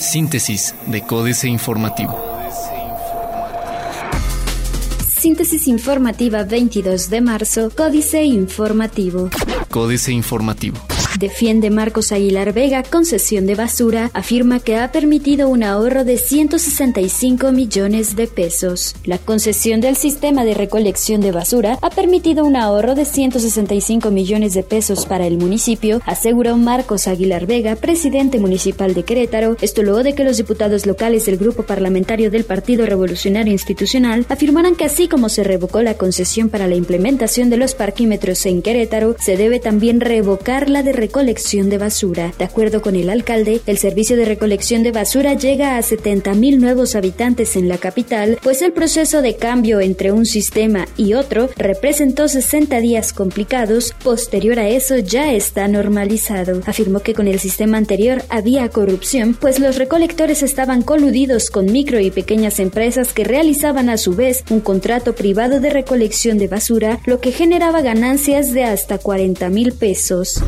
Síntesis de Códice Informativo. Síntesis informativa 22 de marzo, Códice Informativo. Códice Informativo. Defiende Marcos Aguilar Vega concesión de basura, afirma que ha permitido un ahorro de 165 millones de pesos. La concesión del sistema de recolección de basura ha permitido un ahorro de 165 millones de pesos para el municipio, aseguró Marcos Aguilar Vega, presidente municipal de Querétaro, esto luego de que los diputados locales del grupo parlamentario del Partido Revolucionario Institucional afirmaran que así como se revocó la concesión para la implementación de los parquímetros en Querétaro, se debe también revocar la de recolección de basura. De acuerdo con el alcalde, el servicio de recolección de basura llega a 70.000 nuevos habitantes en la capital, pues el proceso de cambio entre un sistema y otro representó 60 días complicados. Posterior a eso ya está normalizado. Afirmó que con el sistema anterior había corrupción, pues los recolectores estaban coludidos con micro y pequeñas empresas que realizaban a su vez un contrato privado de recolección de basura, lo que generaba ganancias de hasta 40 mil pesos.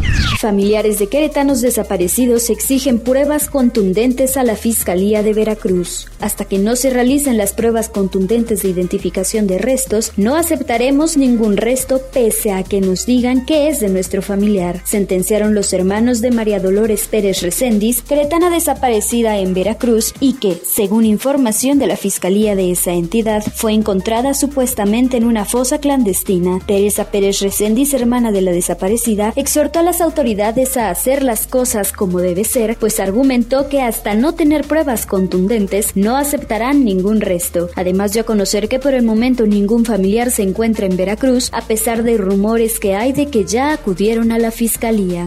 Familiares de queretanos desaparecidos exigen pruebas contundentes a la Fiscalía de Veracruz. Hasta que no se realicen las pruebas contundentes de identificación de restos, no aceptaremos ningún resto pese a que nos digan que es de nuestro familiar, sentenciaron los hermanos de María Dolores Pérez Recendis, queretana desaparecida en Veracruz y que, según información de la Fiscalía de esa entidad, fue encontrada supuestamente en una fosa clandestina. Teresa Pérez Recendis, hermana de la desaparecida, exhortó a las autoridades a hacer las cosas como debe ser, pues argumentó que hasta no tener pruebas contundentes no aceptarán ningún resto. Además dio a conocer que por el momento ningún familiar se encuentra en Veracruz, a pesar de rumores que hay de que ya acudieron a la fiscalía.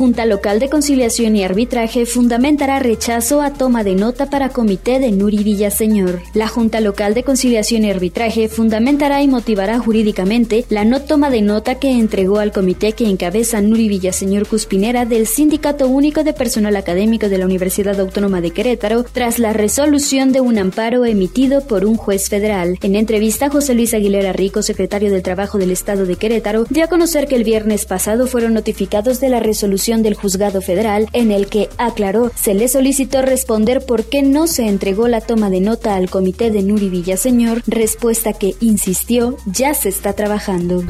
Junta Local de Conciliación y Arbitraje fundamentará rechazo a toma de nota para comité de Nuri Villaseñor. La Junta Local de Conciliación y Arbitraje fundamentará y motivará jurídicamente la no toma de nota que entregó al comité que encabeza Nuri Villaseñor Cuspinera del Sindicato Único de Personal Académico de la Universidad Autónoma de Querétaro tras la resolución de un amparo emitido por un juez federal. En entrevista, José Luis Aguilera Rico, secretario del Trabajo del Estado de Querétaro, dio a conocer que el viernes pasado fueron notificados de la resolución del juzgado federal en el que aclaró se le solicitó responder por qué no se entregó la toma de nota al comité de Nuri Villaseñor, respuesta que insistió ya se está trabajando.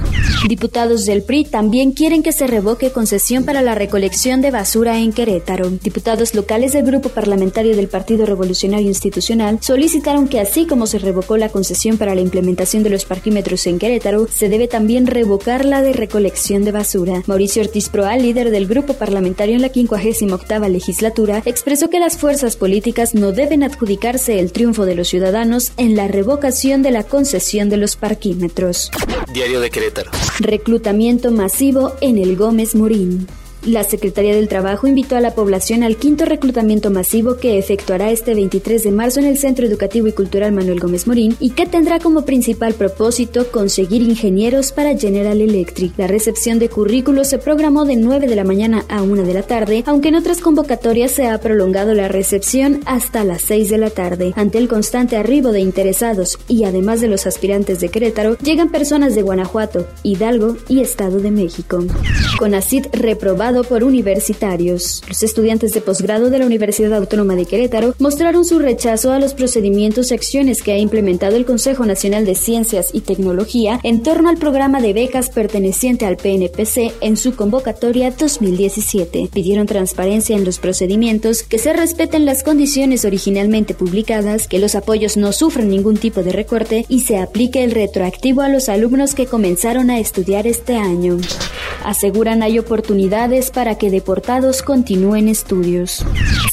Diputados del PRI también quieren que se revoque concesión para la recolección de basura en Querétaro. Diputados locales del grupo parlamentario del Partido Revolucionario Institucional solicitaron que así como se revocó la concesión para la implementación de los parquímetros en Querétaro, se debe también revocar la de recolección de basura. Mauricio Ortiz Proal, líder del grupo parlamentario en la 58 legislatura, expresó que las fuerzas políticas no deben adjudicarse el triunfo de los ciudadanos en la revocación de la concesión de los parquímetros. Diario de Querétaro. Reclutamiento masivo en el Gómez Morín. La Secretaría del Trabajo invitó a la población al quinto reclutamiento masivo que efectuará este 23 de marzo en el Centro Educativo y Cultural Manuel Gómez Morín y que tendrá como principal propósito conseguir ingenieros para General Electric. La recepción de currículos se programó de 9 de la mañana a 1 de la tarde, aunque en otras convocatorias se ha prolongado la recepción hasta las 6 de la tarde. Ante el constante arribo de interesados y además de los aspirantes de Querétaro, llegan personas de Guanajuato, Hidalgo y Estado de México. CONACID reprobado por universitarios. Los estudiantes de posgrado de la Universidad Autónoma de Querétaro mostraron su rechazo a los procedimientos y acciones que ha implementado el Consejo Nacional de Ciencias y Tecnología en torno al programa de becas perteneciente al PNPC en su convocatoria 2017. Pidieron transparencia en los procedimientos, que se respeten las condiciones originalmente publicadas, que los apoyos no sufran ningún tipo de recorte y se aplique el retroactivo a los alumnos que comenzaron a estudiar este año. Aseguran hay oportunidades para que deportados continúen estudios.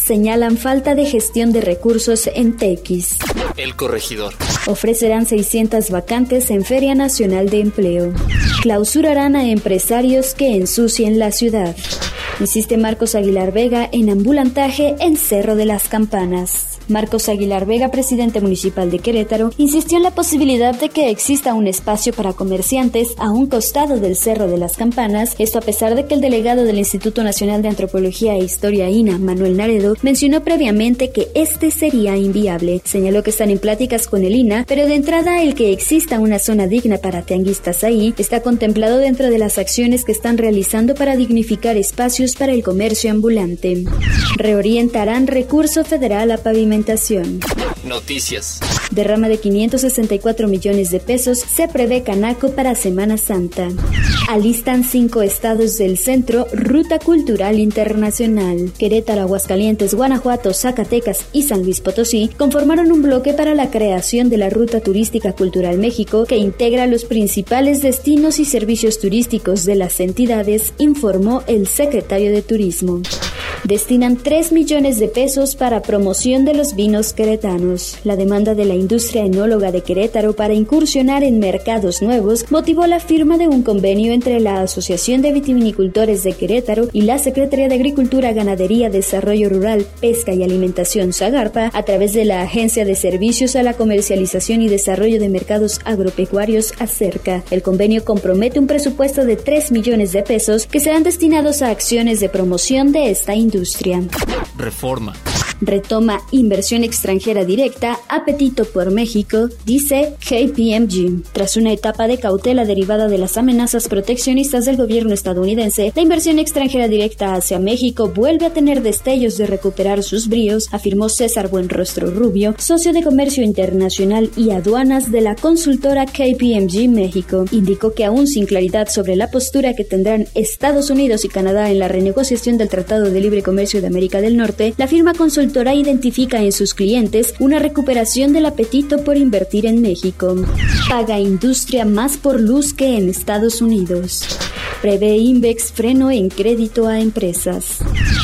Señalan falta de gestión de recursos en TX. El corregidor. Ofrecerán 600 vacantes en Feria Nacional de Empleo. Clausurarán a empresarios que ensucien la ciudad. Insiste Marcos Aguilar Vega en ambulantaje en Cerro de las Campanas. Marcos Aguilar Vega, presidente municipal de Querétaro, insistió en la posibilidad de que exista un espacio para comerciantes a un costado del Cerro de las Campanas, esto a pesar de que el delegado del Instituto Nacional de Antropología e Historia INA, Manuel Naredo, mencionó previamente que este sería inviable. Señaló que están en pláticas con el INA, pero de entrada el que exista una zona digna para tianguistas ahí está contemplado dentro de las acciones que están realizando para dignificar espacios para el comercio ambulante. Reorientarán recurso federal a pavimentación. Noticias. Derrama de 564 millones de pesos se prevé Canaco para Semana Santa. Alistan cinco estados del centro Ruta Cultural Internacional. Querétaro, Aguascalientes, Guanajuato, Zacatecas y San Luis Potosí conformaron un bloque para la creación de la Ruta Turística Cultural México que integra los principales destinos y servicios turísticos de las entidades, informó el secretario de Turismo destinan 3 millones de pesos para promoción de los vinos queretanos. La demanda de la industria enóloga de Querétaro para incursionar en mercados nuevos motivó la firma de un convenio entre la Asociación de Vitivinicultores de Querétaro y la Secretaría de Agricultura, Ganadería, Desarrollo Rural, Pesca y Alimentación Zagarpa a través de la Agencia de Servicios a la Comercialización y Desarrollo de Mercados Agropecuarios ACERCA. El convenio compromete un presupuesto de 3 millones de pesos que serán destinados a acciones de promoción de esta industria industria. Reforma retoma inversión extranjera directa, apetito por México, dice KPMG. Tras una etapa de cautela derivada de las amenazas proteccionistas del gobierno estadounidense, la inversión extranjera directa hacia México vuelve a tener destellos de recuperar sus bríos, afirmó César Buenrostro Rubio, socio de comercio internacional y aduanas de la consultora KPMG México. Indicó que aún sin claridad sobre la postura que tendrán Estados Unidos y Canadá en la renegociación del Tratado de Libre Comercio de América del Norte, la firma consultora consultora identifica en sus clientes una recuperación del apetito por invertir en México. Paga industria más por luz que en Estados Unidos. Prevé Invex freno en crédito a empresas.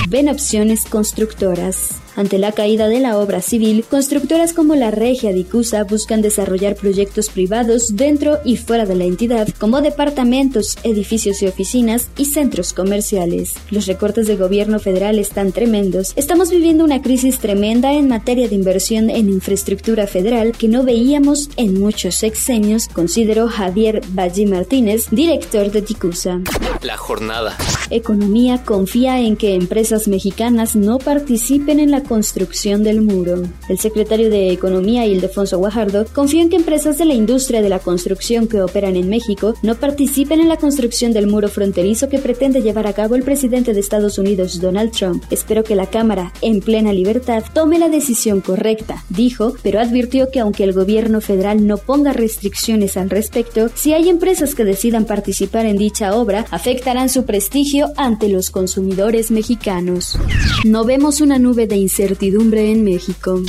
Ven opciones constructoras. Ante la caída de la obra civil, constructoras como la Regia Dicusa buscan desarrollar proyectos privados dentro y fuera de la entidad, como departamentos, edificios y oficinas y centros comerciales. Los recortes del gobierno federal están tremendos. Estamos viviendo una crisis tremenda en materia de inversión en infraestructura federal que no veíamos en muchos sexenios, consideró Javier Valle Martínez, director de Dicusa. La jornada. Economía confía en que empresas mexicanas no participen en la construcción del muro. El secretario de Economía, Ildefonso Guajardo, confió en que empresas de la industria de la construcción que operan en México no participen en la construcción del muro fronterizo que pretende llevar a cabo el presidente de Estados Unidos, Donald Trump. Espero que la Cámara, en plena libertad, tome la decisión correcta, dijo, pero advirtió que aunque el gobierno federal no ponga restricciones al respecto, si hay empresas que decidan participar en dicha obra, afectarán su prestigio ante los consumidores mexicanos. No vemos una nube de incertidumbre en México.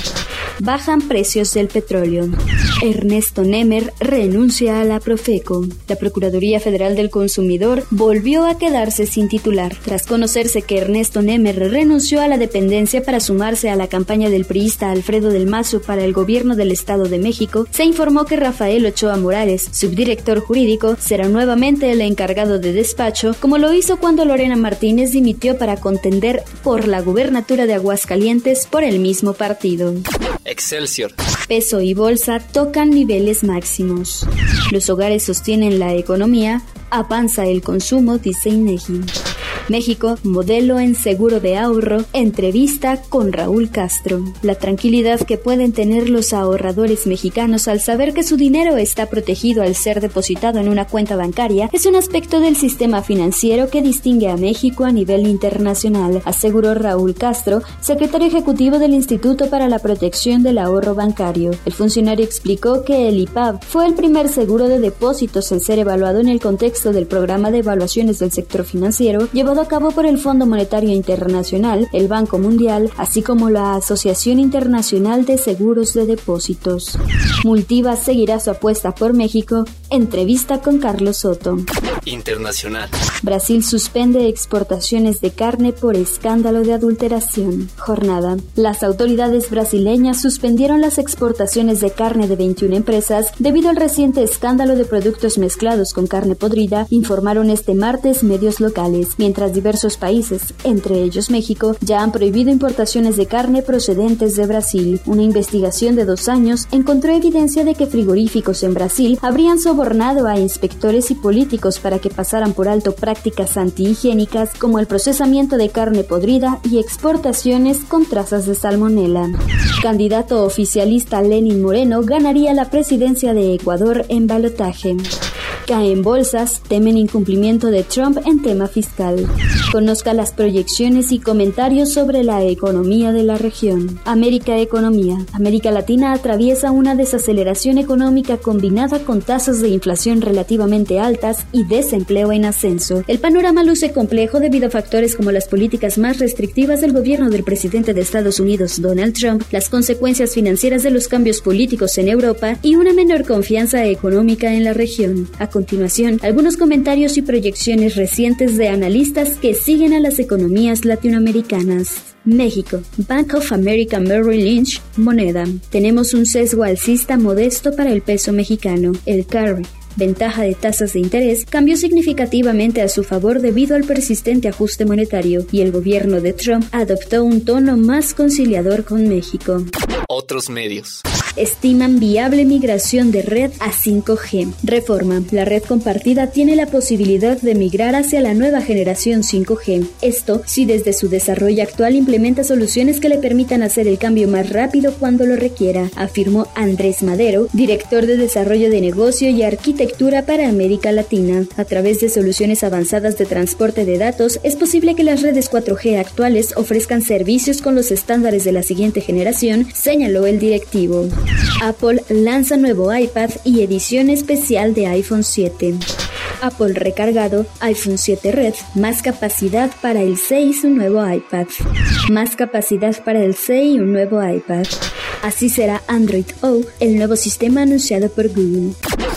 Bajan precios del petróleo. Ernesto Nemer renuncia a la Profeco. La Procuraduría Federal del Consumidor volvió a quedarse sin titular. Tras conocerse que Ernesto Nemer renunció a la dependencia para sumarse a la campaña del priista Alfredo del Mazo para el gobierno del Estado de México, se informó que Rafael Ochoa Morales, subdirector jurídico, será nuevamente el encargado de despacho, como lo hizo cuando Lorena Martínez dimitió para contender por la gubernatura de Aguascalientes por el mismo partido. Excelsior. Peso y bolsa tocan niveles máximos. Los hogares sostienen la economía, avanza el consumo, dice INEGI. México, modelo en seguro de ahorro, entrevista con Raúl Castro. La tranquilidad que pueden tener los ahorradores mexicanos al saber que su dinero está protegido al ser depositado en una cuenta bancaria es un aspecto del sistema financiero que distingue a México a nivel internacional, aseguró Raúl Castro, secretario ejecutivo del Instituto para la Protección del Ahorro Bancario. El funcionario explicó que el IPAB fue el primer seguro de depósitos en ser evaluado en el contexto del programa de evaluaciones del sector financiero llevado a cabo por el Fondo Monetario Internacional, el Banco Mundial, así como la Asociación Internacional de Seguros de Depósitos. Multiva seguirá su apuesta por México. Entrevista con Carlos Soto. Internacional. Brasil suspende exportaciones de carne por escándalo de adulteración. Jornada. Las autoridades brasileñas suspendieron las exportaciones de carne de 21 empresas debido al reciente escándalo de productos mezclados con carne podrida, informaron este martes medios locales, mientras diversos países, entre ellos México, ya han prohibido importaciones de carne procedentes de Brasil. Una investigación de dos años encontró evidencia de que frigoríficos en Brasil habrían sobornado a inspectores y políticos para que pasaran por alto prácticas antihigiénicas como el procesamiento de carne podrida y exportaciones con trazas de salmonela. Candidato oficialista Lenin Moreno ganaría la presidencia de Ecuador en balotaje. Caen bolsas, temen incumplimiento de Trump en tema fiscal. Conozca las proyecciones y comentarios sobre la economía de la región. América Economía. América Latina atraviesa una desaceleración económica combinada con tasas de inflación relativamente altas y desempleo en ascenso. El panorama luce complejo debido a factores como las políticas más restrictivas del gobierno del presidente de Estados Unidos, Donald Trump, las consecuencias financieras de los cambios políticos en Europa y una menor confianza económica en la región continuación algunos comentarios y proyecciones recientes de analistas que siguen a las economías latinoamericanas. México. Bank of America Merrill Lynch, moneda. Tenemos un sesgo alcista modesto para el peso mexicano, el carry ventaja de tasas de interés, cambió significativamente a su favor debido al persistente ajuste monetario y el gobierno de Trump adoptó un tono más conciliador con México. Otros medios estiman viable migración de red a 5G. Reforma. La red compartida tiene la posibilidad de migrar hacia la nueva generación 5G. Esto si desde su desarrollo actual implementa soluciones que le permitan hacer el cambio más rápido cuando lo requiera, afirmó Andrés Madero, director de Desarrollo de Negocio y Arquitectura para América Latina. A través de soluciones avanzadas de transporte de datos, es posible que las redes 4G actuales ofrezcan servicios con los estándares de la siguiente generación, señaló el directivo. Apple lanza nuevo iPad y edición especial de iPhone 7. Apple recargado, iPhone 7 Red, más capacidad para el 6 y un nuevo iPad. Más capacidad para el 6 y un nuevo iPad. Así será Android O, el nuevo sistema anunciado por Google.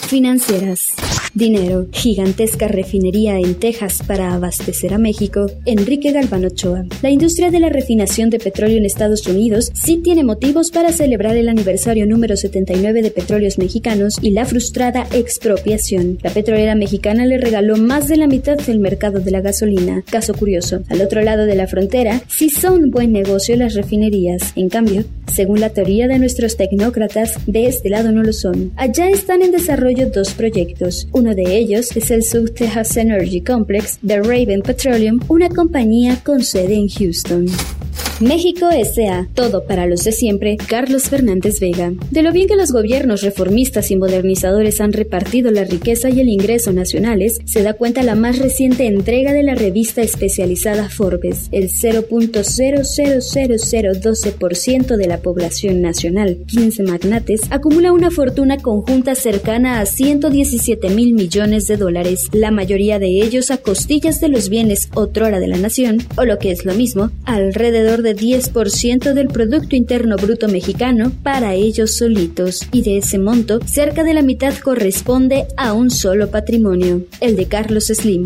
Financieras. Dinero, gigantesca refinería en Texas para abastecer a México, Enrique Galván Ochoa. La industria de la refinación de petróleo en Estados Unidos sí tiene motivos para celebrar el aniversario número 79 de Petróleos Mexicanos y la frustrada expropiación. La petrolera mexicana le regaló más de la mitad del mercado de la gasolina. Caso curioso, al otro lado de la frontera sí son buen negocio las refinerías. En cambio, según la teoría de nuestros tecnócratas, de este lado no lo son. Allá están en desarrollo dos proyectos. Uno de ellos es el South Texas Energy Complex de Raven Petroleum, una compañía con sede en Houston. México S.A. Todo para los de siempre, Carlos Fernández Vega. De lo bien que los gobiernos reformistas y modernizadores han repartido la riqueza y el ingreso nacionales, se da cuenta la más reciente entrega de la revista especializada Forbes. El 0.00012% de la población nacional, 15 magnates, acumula una fortuna conjunta cercana a 117 mil millones de dólares, la mayoría de ellos a costillas de los bienes otrora de la nación, o lo que es lo mismo, alrededor de de 10% del Producto Interno Bruto mexicano para ellos solitos, y de ese monto, cerca de la mitad corresponde a un solo patrimonio, el de Carlos Slim.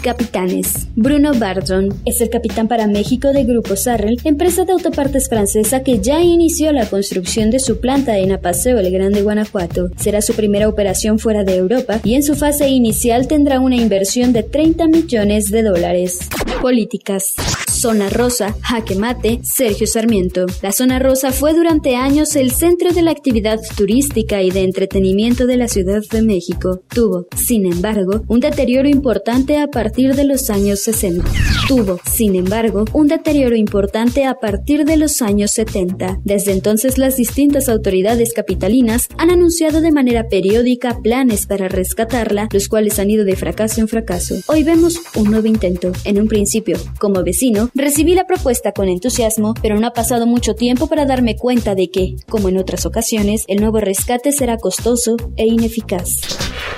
Capitanes. Bruno Bardron es el capitán para México de Grupo Sarrel, empresa de autopartes francesa que ya inició la construcción de su planta en Apaseo el Grande, Guanajuato. Será su primera operación fuera de Europa y en su fase inicial tendrá una inversión de 30 millones de dólares. Políticas. Zona Rosa, Jaque Mate, Sergio Sarmiento. La Zona Rosa fue durante años el centro de la actividad turística y de entretenimiento de la Ciudad de México. Tuvo, sin embargo, un deterioro importante a partir de los años 60. Tuvo, sin embargo, un deterioro importante a partir de los años 70. Desde entonces las distintas autoridades capitalinas han anunciado de manera periódica planes para rescatarla, los cuales han ido de fracaso en fracaso. Hoy vemos un nuevo intento. En un principio, como vecino, Recibí la propuesta con entusiasmo, pero no ha pasado mucho tiempo para darme cuenta de que, como en otras ocasiones, el nuevo rescate será costoso e ineficaz.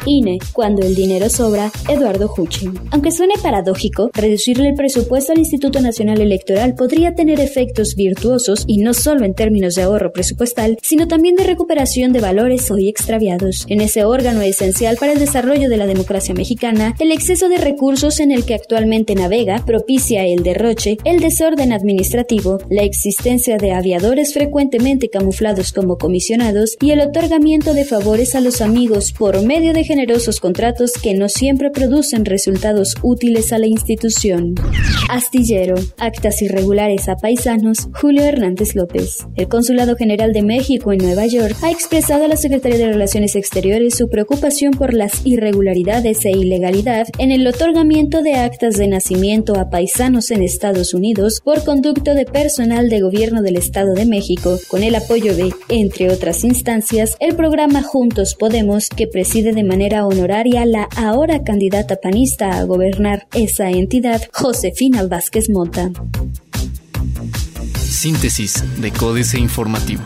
INE, cuando el dinero sobra, Eduardo Huchin. Aunque suene paradójico, reducirle el presupuesto al Instituto Nacional Electoral podría tener efectos virtuosos y no solo en términos de ahorro presupuestal, sino también de recuperación de valores hoy extraviados. En ese órgano esencial para el desarrollo de la democracia mexicana, el exceso de recursos en el que actualmente navega propicia el derroche, el desorden administrativo, la existencia de aviadores frecuentemente camuflados como comisionados y el otorgamiento de favores a los amigos por medio de generosos contratos que no siempre producen resultados útiles a la institución. Astillero. Actas irregulares a paisanos. Julio Hernández López. El Consulado General de México en Nueva York ha expresado a la Secretaría de Relaciones Exteriores su preocupación por las irregularidades e ilegalidad en el otorgamiento de actas de nacimiento a paisanos en Estados Unidos por conducto de personal de gobierno del Estado de México, con el apoyo de, entre otras instancias, el programa Juntos Podemos, que preside de manera honoraria la ahora candidata panista a gobernar esa entidad, Josefina Vázquez Mota. Síntesis de Códice Informativo.